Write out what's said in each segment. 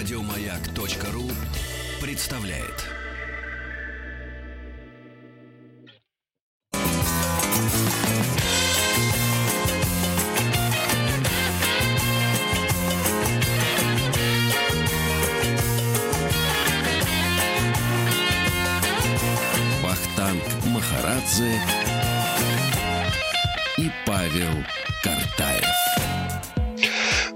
Радиомаяк.ру представляет. Вахтанг Махарадзе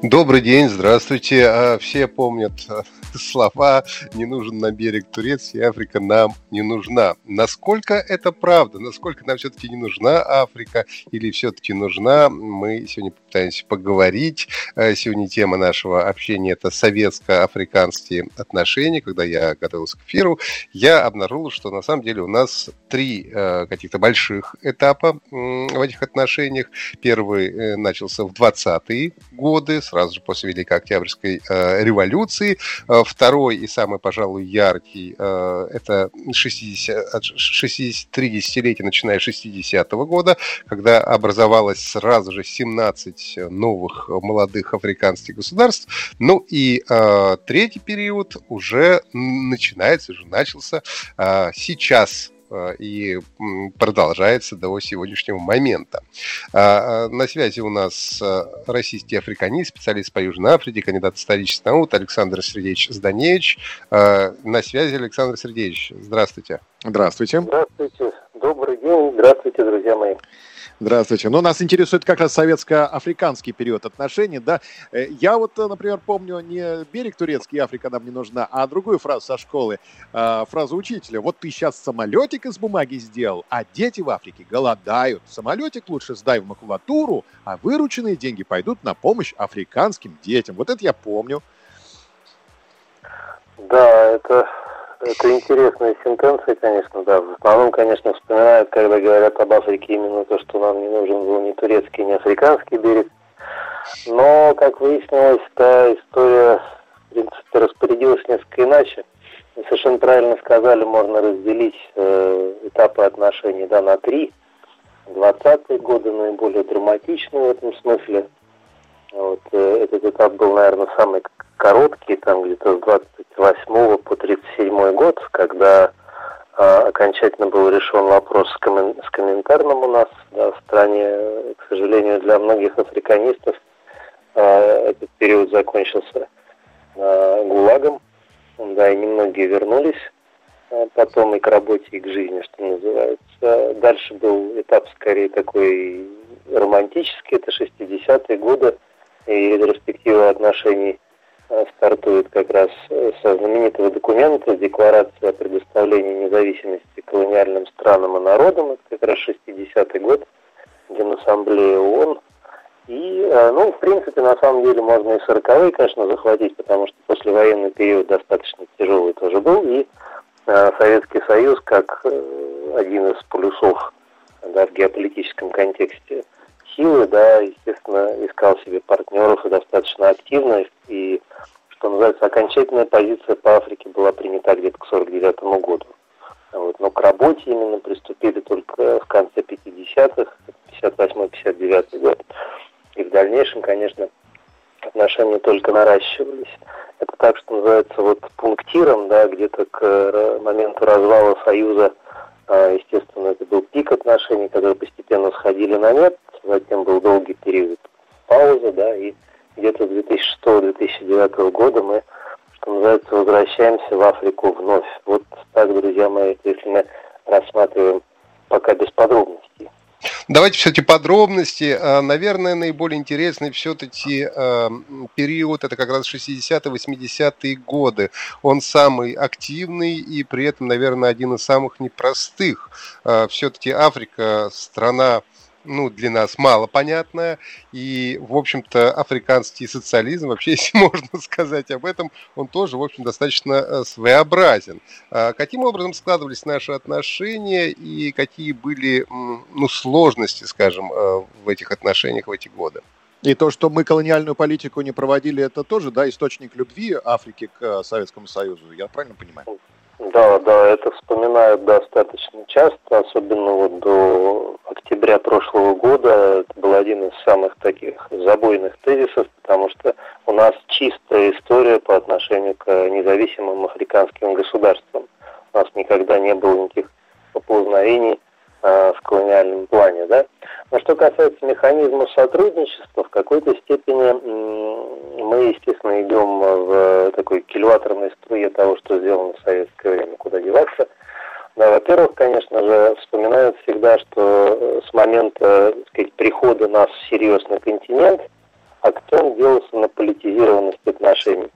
Добрый день, здравствуйте. А, Все помнят а, слова «не нужен на берег Турции, Африка нам не нужна». Насколько это правда? Насколько нам все-таки не нужна Африка или все-таки нужна? Мы сегодня попытаемся поговорить. А, Сегодня тема нашего общения – это советско-африканские отношения. Когда я готовился к эфиру, я обнаружил, что на самом деле у нас три э, каких-то больших этапа в этих отношениях. Первый э, начался в 20-е годы, сразу же после Великой Октябрьской э, революции. Второй и самый, пожалуй, яркий э, это 60, от 63 десятилетия, начиная с 60-го года, когда образовалось сразу же 17 новых молодых африканских государств. Ну и э, третий период уже начинается, уже начался э, сейчас и м, продолжается до сегодняшнего момента. А, а, На связи у нас а, российский африканист, специалист по Южной Африке, кандидат исторических наук Александр Сергеевич Зданевич. А, На связи Александр Сергеевич. Здравствуйте. Здравствуйте. Здравствуйте, добрый день, здравствуйте, друзья мои. Здравствуйте. Ну, нас интересует как раз советско-африканский период отношений, да. Э, Я вот, э, например, помню не берег турецкий, Африка нам не нужна, а другую фразу со школы, э, фразу учителя. Вот ты сейчас самолетик из бумаги сделал, а дети в Африке голодают. Самолетик лучше сдай в макулатуру, а вырученные деньги пойдут на помощь африканским детям. Вот это я помню. Да, это, это интересная сентенция, конечно, да. В основном, конечно, вспоминают, когда говорят об Африке, именно то, что нам не нужен был ни турецкий, ни африканский берег. Но, как выяснилось, та история, в принципе, распорядилась несколько иначе. Вы совершенно правильно сказали, можно разделить э, этапы отношений да, на три. 20-е годы наиболее драматичные в этом смысле. Вот, э, этот этап был, наверное, самый короткий, там где-то с 28 по 37 год, когда а, окончательно был решен вопрос с, коммен- с комментарным у нас да, в стране. Э, К сожалению, для многих африканистов а, этот период закончился а, ГУЛАГом. Да, и немногие вернулись а, потом и к работе, и к жизни, что называется. Дальше был этап скорее такой романтический, это 60-е годы, и ретроспектива отношений э, стартует как раз э, со знаменитого документа Декларация о предоставлении независимости колониальным странам и народам, это как раз 60-й год, Генассамблея ООН. И, э, ну, в принципе, на самом деле можно и 40-е, конечно, захватить, потому что послевоенный период достаточно тяжелый тоже был, и Советский Союз, как один из полюсов да, в геополитическом контексте силы, да, естественно, искал себе партнеров и достаточно активно, и, что называется, окончательная позиция по Африке была принята где-то к 49 году. Вот. Но к работе именно приступили только в конце 50-х, 58-59 год. И в дальнейшем, конечно, отношения только наращивались. Это так, что называется, вот пунктиром, да, где-то к э, моменту развала Союза, естественно, это был пик отношений, которые постепенно сходили на нет, затем был долгий период паузы, да, и где-то с 2006-2009 года мы, что называется, возвращаемся в Африку вновь. Вот так, друзья мои, если мы рассматриваем пока без подробностей. Давайте все-таки подробности. А, Наверное, наиболее интересный все-таки период, это как раз 60-80-е годы. Он самый активный и при этом, наверное, один из самых непростых. Все-таки Африка страна ну, для нас мало понятная, и, в общем-то, африканский социализм, вообще, если можно сказать об этом, он тоже, в общем, достаточно э, своеобразен. А Каким образом складывались наши отношения и какие были, ну, сложности, скажем, э, в этих отношениях в эти годы? И то, что мы колониальную политику не проводили, это тоже, да, источник любви Африки к э, Советскому Союзу. Я правильно понимаю? Да, да, это вспоминают достаточно часто, особенно вот до октября прошлого года. Это был один из самых таких забойных тезисов, потому что у нас чистая история по отношению к независимым африканским государствам. У нас никогда не было никаких поползновений э, в колониальном плане. Да? Но что касается механизма сотрудничества, в какой-то степени мы, естественно, идем в такой кильваторной струе того, что сделано в советское время, куда деваться. Да, во-первых, конечно же, вспоминают всегда, что э, с момента так сказать, прихода нас всерьез на континент акцент делался на политизированность отношений.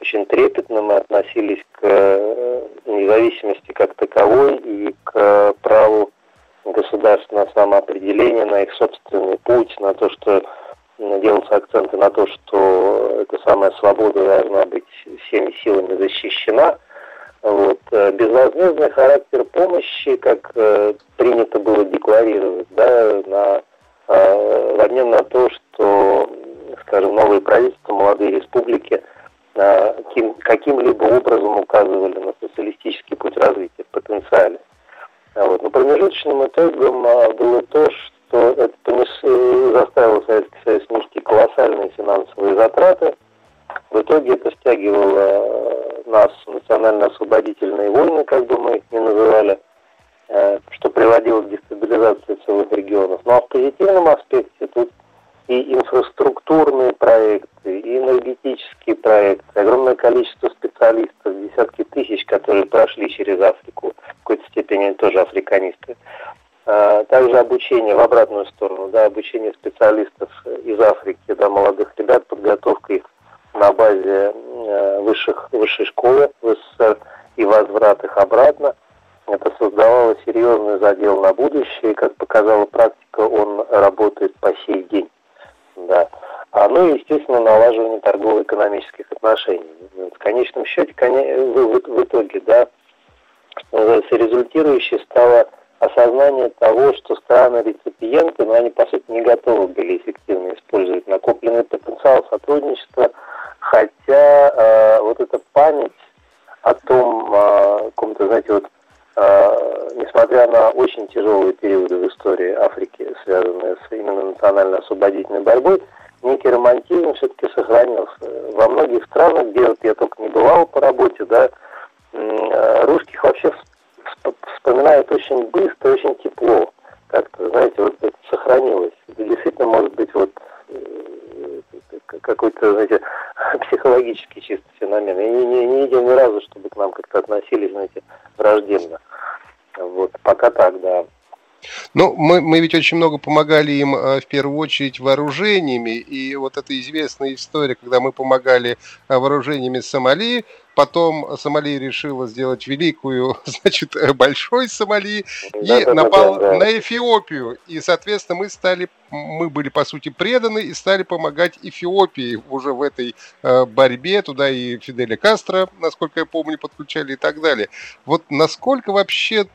Очень трепетно мы относились к э, независимости как таковой и к праву государственного самоопределения, на их собственный путь, на то, что делаются акценты на то, что эта самая свобода должна быть всеми силами защищена. Вот. Э, безвозмездный характер помощи, как э, принято было декларировать, да, на, э, в обмен на то, что, скажем, новые правительства, молодые республики каким, каким-либо образом указывали на социалистический путь развития в потенциале. А вот. Но промежуточным итогом а, было то, что это понес, заставило Советский Союз нести колоссальные финансовые затраты. В итоге это стягивало а, нас в национально-освободительные войны, как бы мы их ни называли, что приводило к дестабилизации целых регионов. Ну а в позитивном аспекте тут и инфраструктурные проекты, и энергетические проекты, огромное количество специалистов, десятки тысяч, которые прошли через Африку, в какой-то степени тоже африканисты. А, также обучение в обратную сторону, да, обучение специалистов из Африки, да, молодых ребят, подготовка их на базе э, высших, высшей школы в СССР и возврат их обратно. Это создавало серьезный задел на будущее, и, как показала практика, он работает по сей день. Да. А, ну и, естественно, налаживание торгово-экономических отношений. В конечном счете, в, итоге, да, результирующее стало осознание того, что страны-реципиенты, но ну, они, по сути, не готовы были эффективно использовать накопленный потенциал сотрудничества, хотя э, вот эта память о том, э, каком-то, знаете, вот а, несмотря на очень тяжелые периоды в истории Африки, связанные с именно национально-освободительной борьбой, некий романтизм все-таки сохранился. Во многих странах, где вот я только не бывал по работе, да, а, русских вообще вспоминают очень быстро, очень тепло. Как-то, знаете, вот это сохранилось. И действительно, может быть, вот э, какой-то, знаете, психологический чисто феномен. Я не, не, не видел ни разу, чтобы к нам как-то относились, знаете, враждебно. Вот, пока так, да. Ну, мы, мы ведь очень много помогали им э, в первую очередь вооружениями, и вот эта известная история, когда мы помогали э, вооружениями Сомали, потом Сомали решила сделать великую, значит, э, большой Сомали, и да, напал да, да. на Эфиопию, и, соответственно, мы стали, мы были, по сути, преданы и стали помогать Эфиопии уже в этой борьбе, туда и Фиделя Кастро, насколько я помню, подключали и так далее. Вот насколько вообще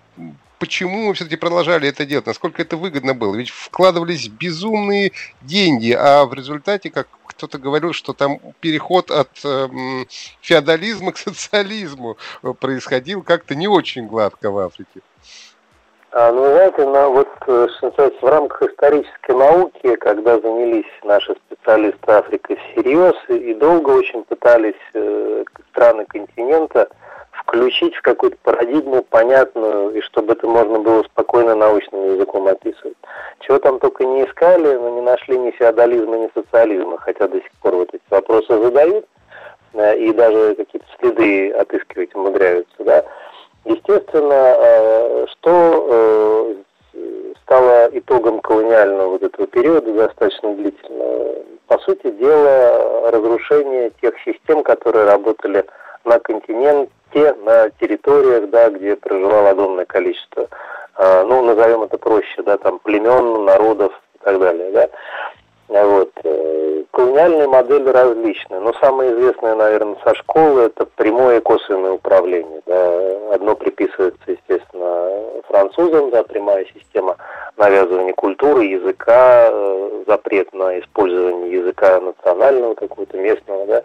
почему мы все-таки продолжали это делать, насколько это выгодно было. Ведь вкладывались безумные деньги, а в результате, как кто-то говорил, что там переход от э, феодализма к социализму происходил как-то не очень гладко в Африке. А, ну, знаете, на, вот, э, в рамках исторической науки, когда занялись наши специалисты Африкой всерьез и долго очень пытались э, страны континента включить в какую-то парадигму понятную, и чтобы это можно было спокойно научным языком описывать. Чего там только не искали, но не нашли ни феодализма, ни социализма, хотя до сих пор вот эти вопросы задают, э, и даже какие-то следы отыскивать умудряются, да. Естественно, э, что э, стало итогом колониального вот этого периода достаточно длительного? По сути дела, разрушение тех систем, которые работали на континенте, на территориях, да, где проживало огромное количество, э, ну, назовем это проще, да, там, племен, народов и так далее, да. Вот. Э, колониальные модели различны, но самое известное, наверное, со школы это прямое и косвенное управление. Да. Одно приписывается, естественно, французам, да, прямая система навязывания культуры, языка, э, запрет на использование языка национального какого-то местного, да,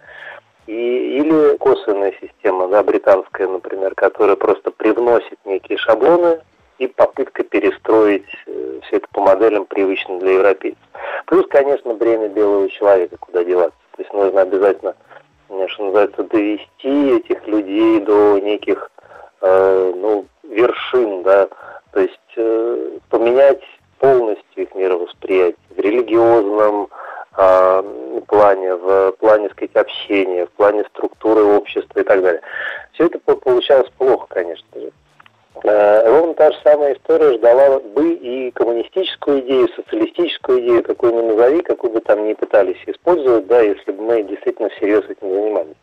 и, или косвенная система, да, британская, например, которая просто привносит некие шаблоны и попытка перестроить э, все это по моделям, привычным для европейцев. Плюс, конечно, бремя белого человека, куда деваться. То есть нужно обязательно, э, что называется, довести этих людей до неких э, ну, вершин, да, то есть э, поменять полностью их мировосприятие в религиозном плане, в плане, сказать, общения, в плане структуры общества и так далее. Все это получалось плохо, конечно же. Э, ровно та же самая история ждала бы и коммунистическую идею, социалистическую идею, какую ни назови, какую бы там ни пытались использовать, да, если бы мы действительно всерьез этим занимались.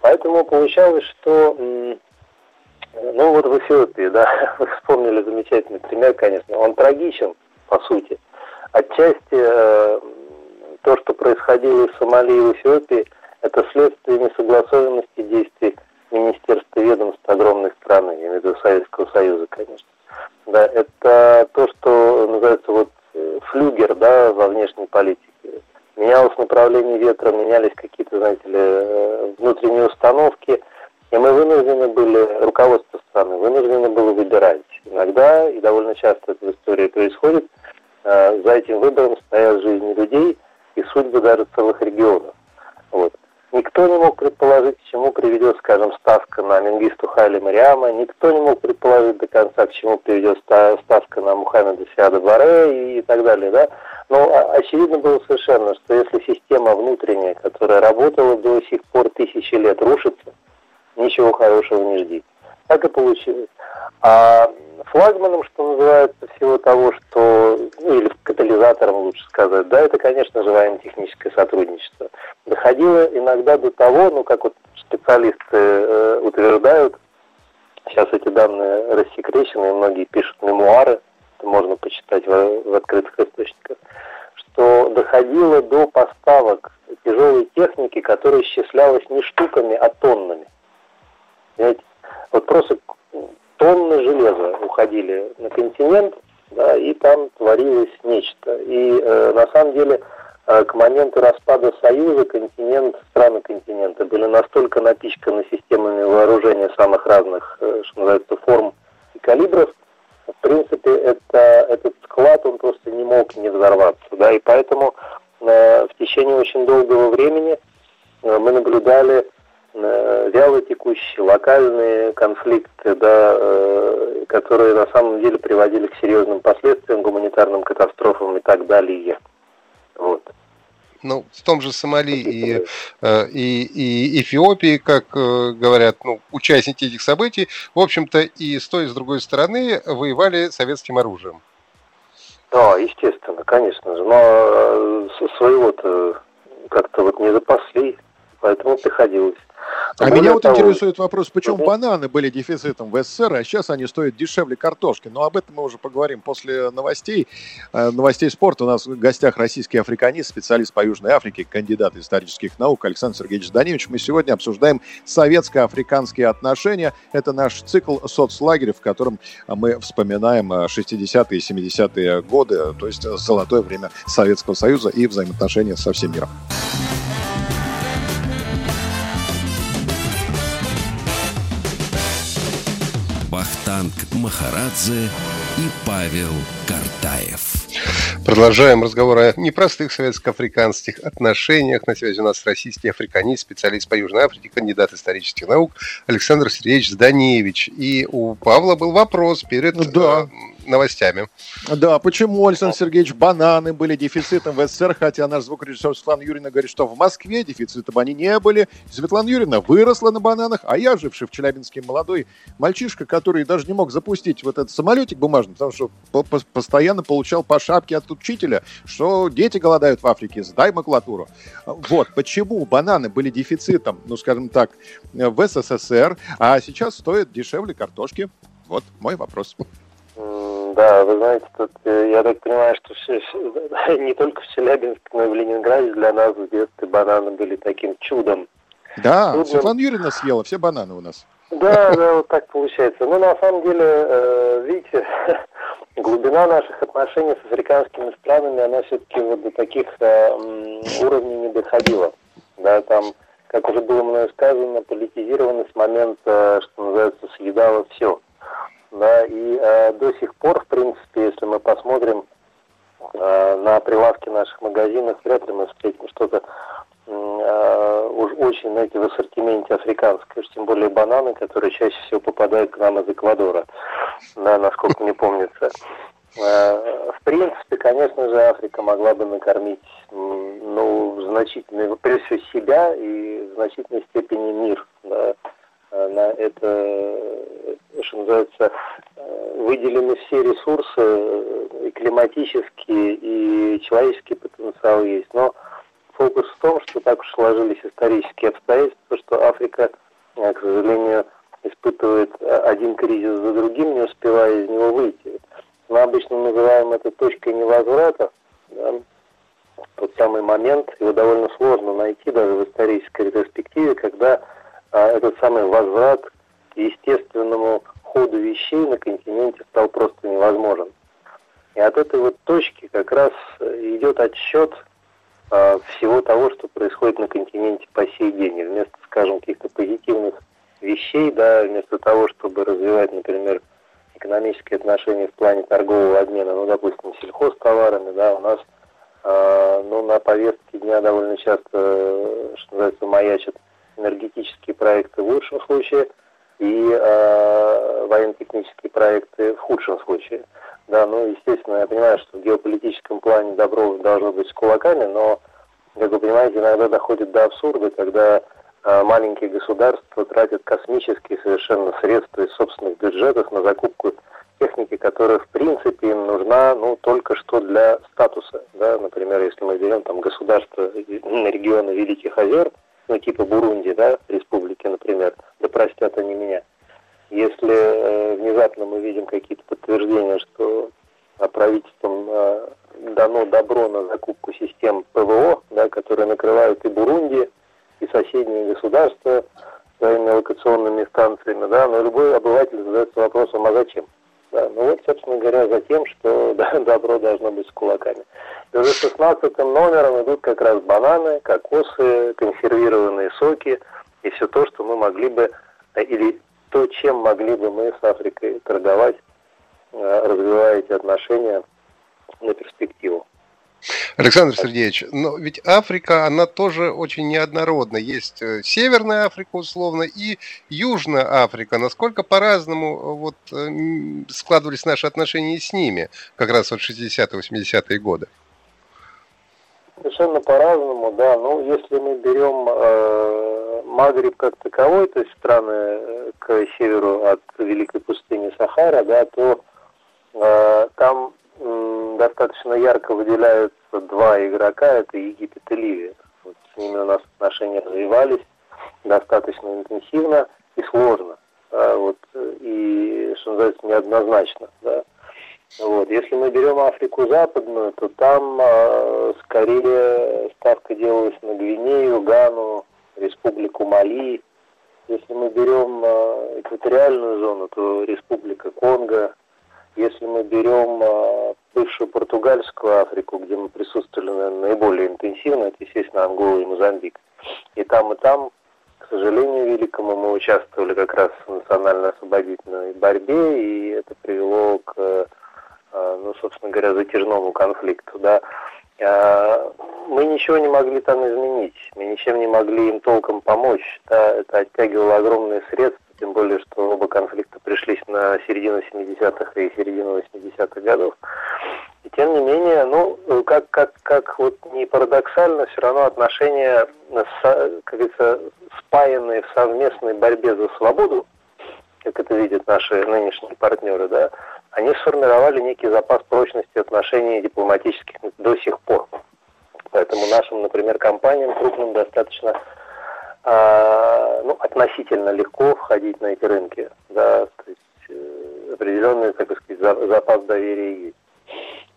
Поэтому получалось, что, ну вот в Эфиопии, да, вы вспомнили замечательный пример, конечно, он трагичен, по сути. Отчасти э, то, что происходило в Сомали и в Эфиопии, это следствие несогласованности действий министерств и ведомств огромной страны, я имею в виду Советского Союза, конечно. Да, это то, что называется вот э, флюгер, да, во внешней политике. Менялось направление ветра, менялись какие-то, знаете ли, э, внутренние установки, и мы вынуждены были, руководство страны вынуждено было выбирать. Иногда, и довольно часто это в истории происходит, э, за этим выбором стоят жизни людей и судьбы даже целых регионов. Вот. Никто не мог предположить, к чему приведет, скажем, ставка на Мингисту Хайли Мариама. Никто не мог предположить до конца, к чему приведет ставка на Мухаммеда Сиада Баре и так далее. Да? Но очевидно было совершенно, что если система внутренняя, которая работала до сих пор тысячи лет, рушится, ничего хорошего не жди. Так и получилось. А флагманом, что называется, всего того, что, ну или катализатором, лучше сказать, да, это, конечно же, военно-техническое сотрудничество. Доходило иногда до того, ну, как вот специалисты э, утверждают, сейчас эти данные рассекречены, многие пишут мемуары, это можно почитать в, в открытых источниках, что доходило до поставок тяжелой техники, которая исчислялась не штуками, а тоннами. Понимаете? Вот просто тонны железа уходили на континент, да, и там творилось нечто. И э, на самом деле э, к моменту распада Союза континент, страны континента были настолько напичканы системами вооружения самых разных, э, что называется, форм и калибров, в принципе, это, этот склад, он просто не мог не взорваться. Да, и поэтому э, в течение очень долгого времени э, мы наблюдали вяло текущие локальные конфликты, да, э, которые на самом деле приводили к серьезным последствиям, гуманитарным катастрофам и так далее. Вот. Ну, в том же Сомали и, э, и, и Эфиопии, как говорят ну, участники этих событий, в общем-то, и с той, и с другой стороны воевали советским оружием. Да, естественно, конечно же. Но своего-то как-то вот не запасли, поэтому приходилось. А меня вот того... интересует вопрос, почему угу. бананы были дефицитом в СССР, а сейчас они стоят дешевле картошки. Но об этом мы уже поговорим после новостей. Э, новостей спорта у нас в гостях российский африканист, специалист по Южной Африке, кандидат исторических наук Александр Сергеевич Даневич. Мы сегодня обсуждаем советско-африканские отношения. Это наш цикл соцлагерь, в котором мы вспоминаем 60-е и 70-е годы, то есть золотое время Советского Союза и взаимоотношения со всем миром. Вахтанг Махарадзе и Павел Картаев. Продолжаем разговор о непростых советско-африканских отношениях. На связи у нас российский африканист, специалист по Южной Африке, кандидат исторических наук Александр Сергеевич Зданевич. И у Павла был вопрос перед да. Новостями. Да, почему, Александр Сергеевич, бананы были дефицитом в СССР, хотя наш звукорежиссер Светлана Юрьевна говорит, что в Москве дефицитом они не были. Светлана Юрьевна выросла на бананах, а я, живший в Челябинске молодой мальчишка, который даже не мог запустить вот этот самолетик бумажный, потому что постоянно получал по шапке от учителя, что дети голодают в Африке, сдай макулатуру. Вот, почему бананы были дефицитом, ну, скажем так, в СССР, а сейчас стоят дешевле картошки? Вот мой вопрос. Да, вы знаете, тут, э, я так понимаю, что все, не только в Челябинске, но и в Ленинграде для нас в детстве бананы были таким чудом. Да, Чудом. Светлана Юрьевна съела все бананы у нас. Да, да, вот так получается. Ну, на самом деле, э, видите, глубина наших отношений с африканскими странами, она все-таки вот до таких э, уровней не доходила. Да, там как уже было мною сказано, политизированность момента, что называется, съедала все. Да, и э, до сих пор, в принципе, если мы посмотрим э, на прилавки наших магазинов, вряд ли мы встретим что-то э, уж очень, знаете, в ассортименте африканское, уж тем более бананы, которые чаще всего попадают к нам из Эквадора, да, насколько мне помнится. Э, в принципе, конечно же, Африка могла бы накормить, ну, значительно, прежде всего себя и в значительной степени мир. Да. Э, на это, что называется, э, выделены все ресурсы, и климатические, и человеческий потенциал есть. Но фокус в том, что так уж сложились исторические обстоятельства, что Африка, к сожалению, испытывает один кризис за другим, не успевая из него выйти. Мы обычно называем это точкой невозврата. Да? Тот самый момент, его довольно сложно найти даже в исторической ретроспективе, когда этот самый возврат к естественному ходу вещей на континенте стал просто невозможен. И от этой вот точки как раз идет отсчет а, всего того, что происходит на континенте по сей день. И вместо, скажем, каких-то позитивных вещей, да, вместо того, чтобы развивать, например, экономические отношения в плане торгового обмена, ну, допустим, сельхозтоварами, да, у нас э, ну, на повестке дня довольно часто, что называется, маячат энергетические проекты в лучшем случае и э, военно-технические проекты в худшем случае. Да, ну, естественно, я понимаю, что в геополитическом плане добро должно быть с кулаками, но, как вы понимаете, иногда доходит до абсурда, когда а маленькие государства тратят космические совершенно средства из собственных бюджетов на закупку техники, которая в принципе им нужна ну, только что для статуса. Да? Например, если мы берем там государство региона Великих озер, ну типа Бурунди, да, республики, например, да простят они меня. Если э, внезапно мы видим какие-то подтверждения, что правительством э, дано добро на закупку систем ПВО, да, которые накрывают и Бурунди, и соседние государства своими локационными станциями, да, но любой обыватель задается вопросом, а зачем? Да, ну вот, собственно говоря, за тем, что да, добро должно быть с кулаками. Уже 16 номером идут как раз бананы, кокосы, консервированные соки и все то, что мы могли бы, или то, чем могли бы мы с Африкой торговать, э, развивая эти отношения на перспективу. Александр Сергеевич, но ведь Африка, она тоже очень неоднородна. Есть э, Северная Африка, условно, и Южная Африка. Насколько по-разному э, вот э, складывались наши отношения с ними, как раз вот 60-80-е годы? Совершенно по-разному, да. Ну, если мы берем э, Магриб как таковой, то есть страны к северу от Великой пустыни Сахара, да, то э, там достаточно ярко выделяются два игрока, это Египет и Ливия. Вот с ними у нас отношения развивались достаточно интенсивно и сложно. Да, вот, и, что называется, неоднозначно. Да. Вот. Если мы берем Африку Западную, то там э, скорее ставка делалась на Гвинею, Гану, Республику Мали. Если мы берем э, экваториальную зону, то Республика Конго, если мы берем а, бывшую португальскую Африку, где мы присутствовали наверное, наиболее интенсивно, это, естественно, Ангола и Мозамбик. И там, и там, к сожалению великому, мы участвовали как раз в национально-освободительной борьбе, и это привело к, а, ну, собственно говоря, затяжному конфликту. Да. А, мы ничего не могли там изменить, мы ничем не могли им толком помочь. Да. Это оттягивало огромные средства, тем более, что оба конфликта пришлись на середину 70-х и середину 80-х годов. И тем не менее, ну, как, как, как вот не парадоксально, все равно отношения, как говорится, спаянные в совместной борьбе за свободу, как это видят наши нынешние партнеры, да, они сформировали некий запас прочности отношений дипломатических до сих пор. Поэтому нашим, например, компаниям крупным достаточно ну, относительно легко входить на эти рынки. Да, то есть э, определенный, так сказать, запас доверия есть.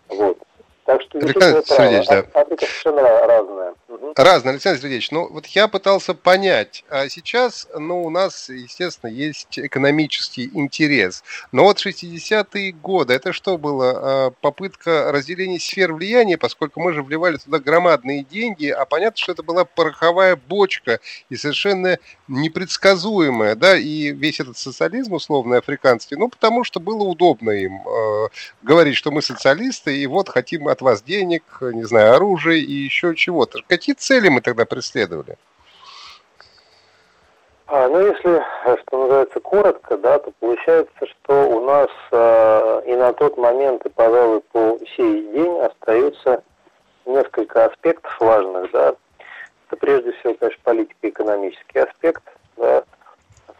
Вот. Так что Александр Сергеевич, да. Африка совершенно разная. Разные, Александр Сергеевич. Ну, вот я пытался понять. А сейчас, ну, у нас, естественно, есть экономический интерес. Но вот 60-е годы, это что было? А, попытка разделения сфер влияния, поскольку мы же вливали туда громадные деньги, а понятно, что это была пороховая бочка и совершенно непредсказуемая, да, и весь этот социализм условный африканский, ну, потому что было удобно им э, говорить, что мы социалисты, и вот хотим от вас денег, не знаю, оружия и еще чего-то. Какие цели мы тогда преследовали? А, ну, если, что называется, коротко, да, то получается, что у нас э, и на тот момент, и, пожалуй, по сей день остаются несколько аспектов важных, да. Это прежде всего, конечно, политико-экономический аспект, да,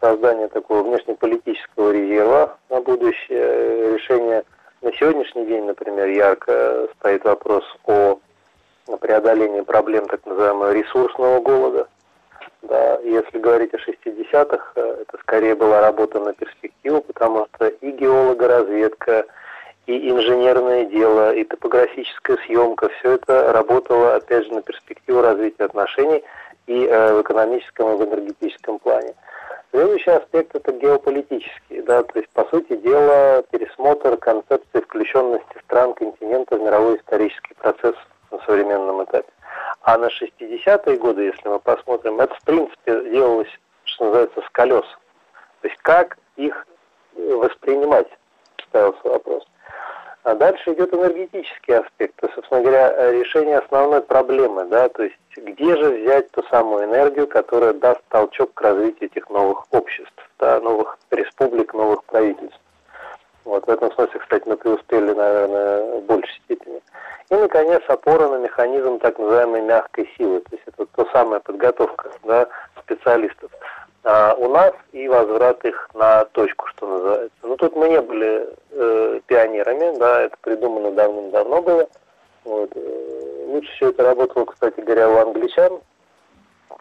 создание такого внешнеполитического резерва на будущее, решение на сегодняшний день, например, ярко стоит вопрос о преодолении проблем так называемого ресурсного голода. Да, если говорить о 60-х, э, это скорее была работа на перспективу, потому что и геологоразведка, и инженерное дело, и топографическая съемка, все это работало, опять же, на перспективу развития отношений и э, в экономическом, и в энергетическом плане. Следующий аспект это геополитический, да, то есть, по сути дела, пересмотр концепции включенности стран континента в мировой исторический процесс на современном этапе. А на 60-е годы, если мы посмотрим, это в принципе делалось, что называется, с колес. То есть как их воспринимать, ставился вопрос. А дальше идет энергетический аспект, то собственно говоря, решение основной проблемы, да, то есть где же взять ту самую энергию, которая даст толчок к развитию этих новых обществ, да, новых республик, новых правительств. Вот в этом смысле, кстати, мы преуспели, наверное, в большей степени. И, наконец, опора на механизм так называемой мягкой силы. То есть это то самая подготовка да, специалистов. А у нас и возврат их на точку, что называется. Но ну, тут мы не были э, пионерами, да, это придумано давным-давно было. Вот. Э, лучше все это работало, кстати говоря, у англичан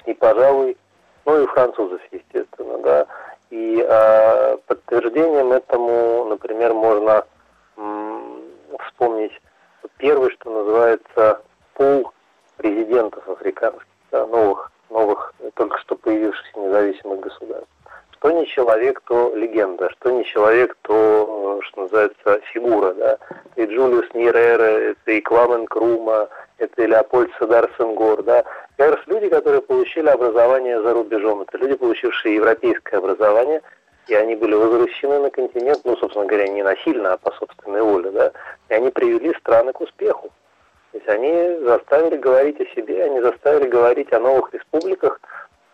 и, пожалуй, ну и у французов, естественно, да. И э, подтверждением этому, например, можно м, вспомнить первый, что называется, пул президентов африканских, да, новых, новых, только что появившихся независимых государств. Что не человек, то легенда, что не человек, то, что называется, фигура. Да. И Джулиус Ньерера, это и Кламен Крума, это и Леопольд Садар Сенгор. Да. Как раз люди, которые получили образование за рубежом, это люди, получившие европейское образование, и они были возвращены на континент, ну, собственно говоря, не насильно, а по собственной воле, да, и они привели страны к успеху. То есть они заставили говорить о себе, они заставили говорить о новых республиках,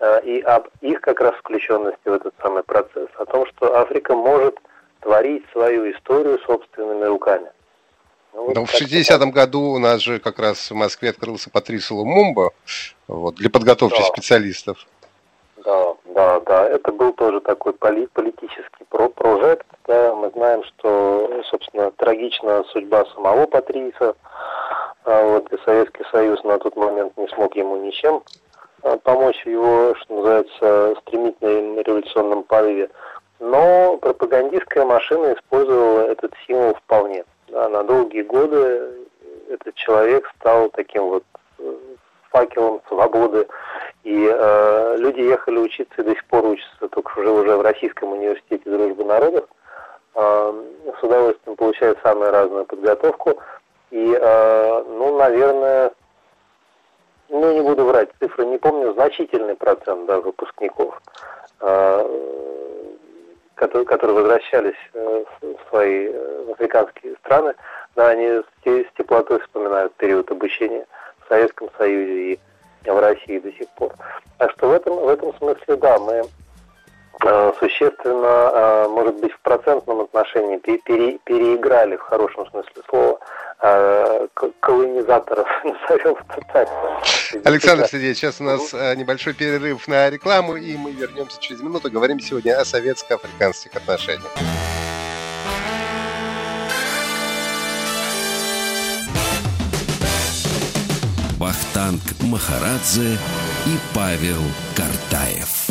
Э, и об их как раз включенности в этот самый процесс, о том, что Африка может творить свою историю собственными руками. Ну, вот ну, в 60-м году у нас же как раз в Москве открылся Патрис Лумумба вот, для подготовки да. специалистов. Да, да, да. Это был тоже такой поли политический про прожект. Да. Мы знаем, что, собственно, трагична судьба самого Патриса. А вот, и Советский Союз на тот момент не смог ему ничем Э, помочь в его, что называется, стремительном революционном порыве. Но пропагандистская машина использовала этот символ вполне. Да, на долгие годы этот человек стал таким вот э, факелом свободы. И э, люди ехали учиться и до сих пор учатся, только уже уже в Российском университете дружбы народов. Э, с удовольствием получают самую разную подготовку. И, э, ну, наверное, ну, не буду врать, цифры не помню, значительный процент да, выпускников, а, которые, которые возвращались э, в свои э, африканские страны, да, они с, с теплотой вспоминают период обучения в Советском Союзе и в России до сих пор. Так что в этом, в этом смысле, да, мы э, существенно, может быть, в процентном отношении пере, переиграли в хорошем смысле слова Э, колонизаторов, назовем это так. Александр Сергеевич, сейчас у нас э, небольшой перерыв на рекламу, и мы вернемся через минуту. Говорим сегодня о советско-африканских отношениях. Вахтанг Махарадзе и Павел Картаев.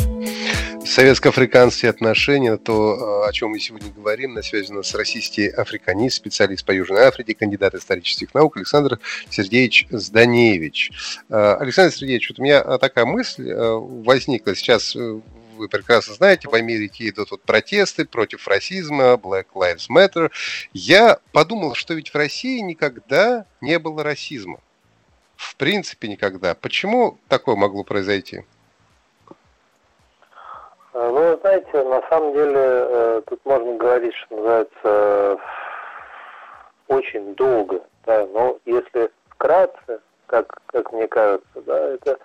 Советско-африканские отношения, то, о чем мы сегодня говорим, связано с российский африканист, специалист по Южной Африке, кандидат исторических наук Александр Сергеевич Зданевич. Александр Сергеевич, вот у меня такая мысль возникла сейчас вы прекрасно знаете, в Америке идут вот протесты против расизма, Black Lives Matter. Я подумал, что ведь в России никогда не было расизма. В принципе, никогда. Почему такое могло произойти? Э, ну, знаете, на самом деле э, тут можно говорить, что называется, очень долго, да, но если вкратце, как, как мне кажется, да, это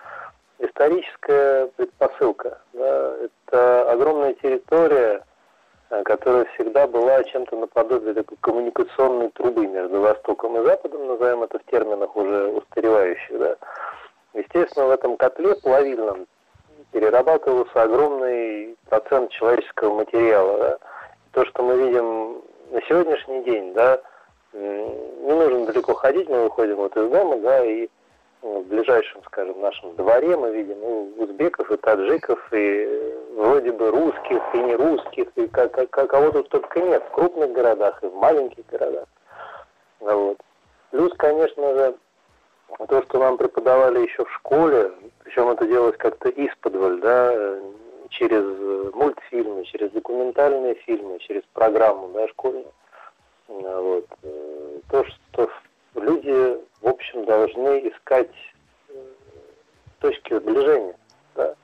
историческая предпосылка. Да, это огромная территория, э, которая всегда была чем-то наподобие такой коммуникационной трубы между Востоком и Западом, назовем это в терминах уже устаревающих. Да. Естественно, в этом котле плавильном перерабатывался огромный процент человеческого материала. Да. То, что мы видим на сегодняшний день, да, не нужно далеко ходить, мы выходим вот из дома, да, и в ближайшем, скажем, нашем дворе мы видим ну, узбеков и таджиков, и вроде бы русских, и не русских, и как, как, кого тут только нет, в крупных городах и в маленьких городах. Вот. Плюс, конечно же, то, что нам преподавали еще в школе, причем это делалось как-то из-под да, через мультфильмы, через документальные фильмы, через программу да, школьную. Вот. То, что люди, в общем, должны искать э, точки сближения. Да.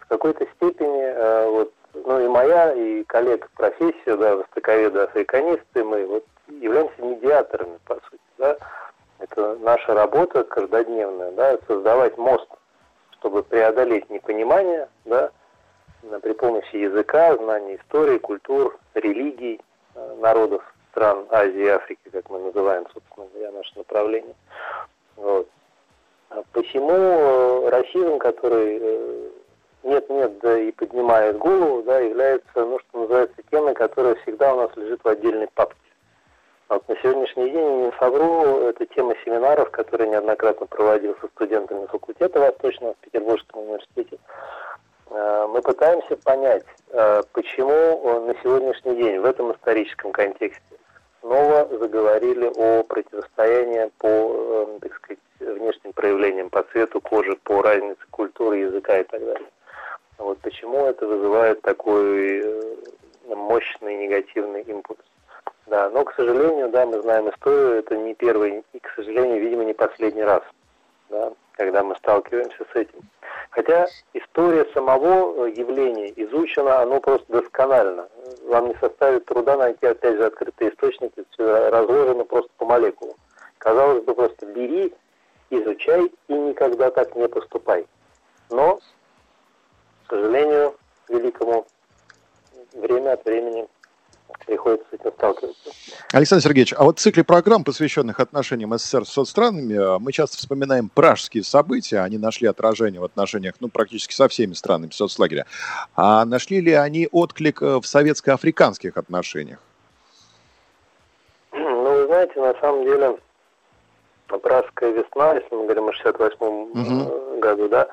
В какой-то степени, э, вот, ну и моя, и коллег профессия, да, востоковеды, африканисты, мы вот являемся медиаторами, по сути, да. Наша работа каждодневная, да, создавать мост, чтобы преодолеть непонимание, да, при помощи языка, знания истории, культур, религий э, народов стран Азии и Африки, как мы называем, собственно говоря, наше направление. Вот. А посему э, расизм, который э, нет-нет, да и поднимает голову, да, является, ну, что называется, темой, которая всегда у нас лежит в отдельной папке. Вот на сегодняшний день, не совру, это тема семинаров, которые неоднократно проводил со студентами факультета Восточного в Петербургском университете. Э, мы пытаемся понять, почему на сегодняшний день в этом историческом контексте снова заговорили о противостоянии по, э, так сказать, внешним проявлениям по цвету кожи, по разнице культуры, языка и так далее. Вот почему это вызывает такой э, мощный негативный импульс. Да, но, к сожалению, да, мы знаем историю, это не первый и, к сожалению, видимо, не последний раз, да, когда мы сталкиваемся с этим. Хотя история самого э, явления изучена, оно просто досконально. Вам не составит труда найти, опять же, открытые источники, все разложено просто по молекулам. Казалось бы, просто бери, изучай и никогда так не поступай. Но, к сожалению, великому время от времени приходится с этим сталкиваться. Александр Сергеевич, а вот в цикле программ, посвященных отношениям СССР с соцстранами, э, мы часто вспоминаем пражские события, они нашли отражение в отношениях, ну, практически со всеми странами соцлагеря. А нашли ли они отклик э, в советско-африканских отношениях? Ну, вы знаете, на самом деле, пражская весна, если мы говорим о 68-м угу. году, да,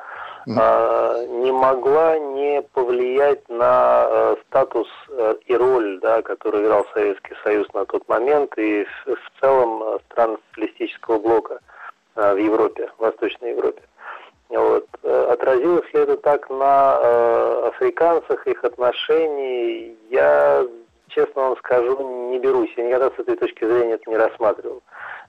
не могла не повлиять на э, статус э, и роль, да, которую играл Советский Союз на тот момент и в, в целом э, стран социалистического блока в Европе, в Восточной Европе. Вот. Отразилось ли это так на э, африканцах, их отношений? Я, честно вам скажу, не берусь. Я никогда с этой точки зрения это не рассматривал.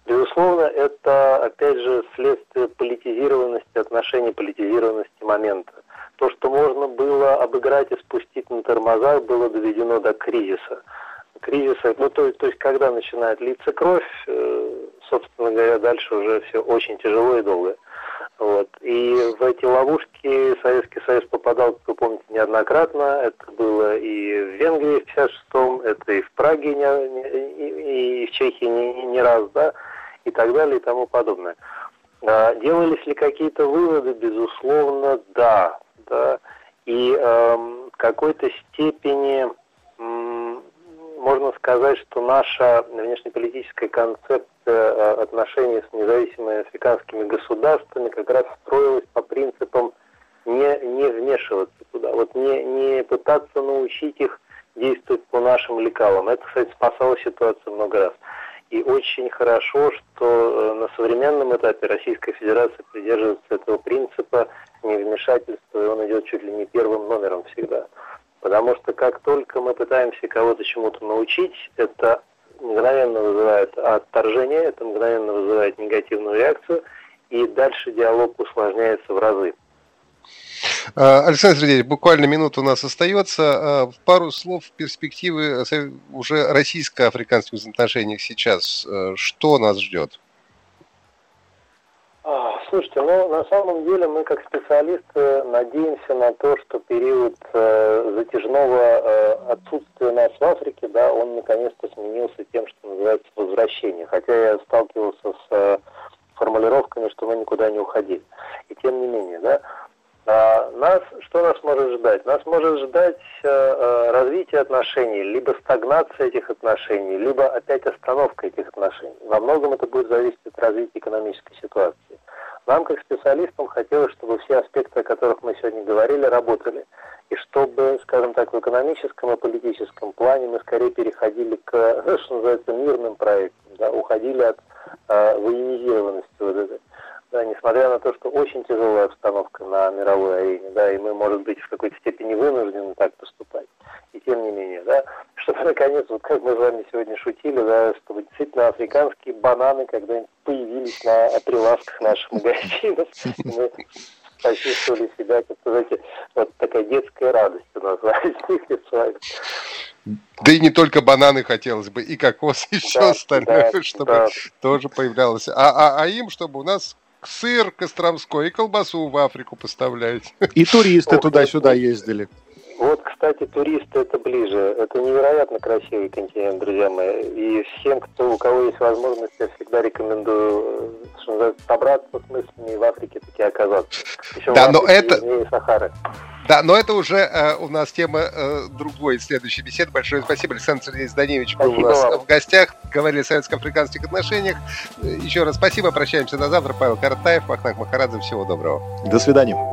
Безусловно, это, опять же, следствие политизированности отношений, политизированности момента. То, что можно было обыграть и спустить на тормозах, было доведено до кризиса. Кризиса, ну, то, то есть, когда начинает литься кровь, э, собственно говоря, дальше уже все очень тяжело и долго. Вот. И в эти ловушки Советский Союз попадал, как вы помните, неоднократно. Это было и в Венгрии в 56-м, это и в Праге, не, не, и в Чехии не, не раз, да и так далее и тому подобное. А, делались ли какие-то выводы? Безусловно, да. да. И э, в какой-то степени э, можно сказать, что наша внешнеполитическая концепция э, отношений с независимыми африканскими государствами как раз строилась по принципам не, не вмешиваться туда, вот не, не пытаться научить их действовать по нашим лекалам. Это, кстати, спасало ситуацию много раз. И очень хорошо, что э, на современном этапе Российская Федерация придерживается этого принципа невмешательства, и он идет чуть ли не первым номером всегда. Потому что как только мы пытаемся кого-то чему-то научить, это мгновенно вызывает отторжение, это мгновенно вызывает негативную реакцию, и дальше диалог усложняется в разы. А, Александр Сергеевич, буквально минута у нас остается. А, пару слов перспективы уже российско-африканских взаимоотношениях сейчас. А, что нас ждет? Слушайте, ну на самом деле мы как специалисты надеемся на то, что период э, затяжного э, отсутствия нас в Африке, да, он наконец-то сменился тем, что называется возвращение. Хотя я сталкивался с э, формулировками, что мы никуда не уходили. И тем не менее, да, а, нас, что нас может ждать? Нас может ждать э, э, развитие отношений, либо стагнация этих отношений, либо опять остановка этих отношений. Во многом это будет зависеть от развития экономической ситуации. Нам, как специалистам, хотелось, чтобы все аспекты, о которых мы сегодня говорили, работали. И чтобы, скажем так, в экономическом и политическом плане мы скорее переходили к, что называется, мирным проектам, да, уходили от э, военизированности вот этой да, несмотря на то, что очень тяжелая обстановка на мировой арене, да, и мы, может быть, в какой-то степени вынуждены так поступать. И тем не менее, да, чтобы, наконец, вот как мы с вами сегодня шутили, да, чтобы действительно африканские бананы когда-нибудь появились на прилавках наших магазинов, мы почувствовали себя, как знаете, вот такая детская радость у нас возникнет с вами. Да и не только бананы хотелось бы, и кокос, и все да, остальное, да, чтобы да. тоже появлялось. А, а, а им, чтобы у нас сыр Костромской и колбасу в Африку поставлять. И туристы туда-сюда ездили. Вот, кстати, туристы это ближе. Это невероятно красивый континент, друзья мои. И всем, кто, у кого есть возможность, я всегда рекомендую что называется, собраться с мыслями в Африке таки оказаться. Еще да, но это... Сахары. Да, но это уже э, у нас тема э, другой следующей беседы. Большое спасибо. Александр Сергеевич Даневич был спасибо у нас вам. в гостях. Говорили о советско-африканских отношениях. Еще раз спасибо. Прощаемся до завтра. Павел Каратаев, Махнак Махарадзе. Всего доброго. До свидания.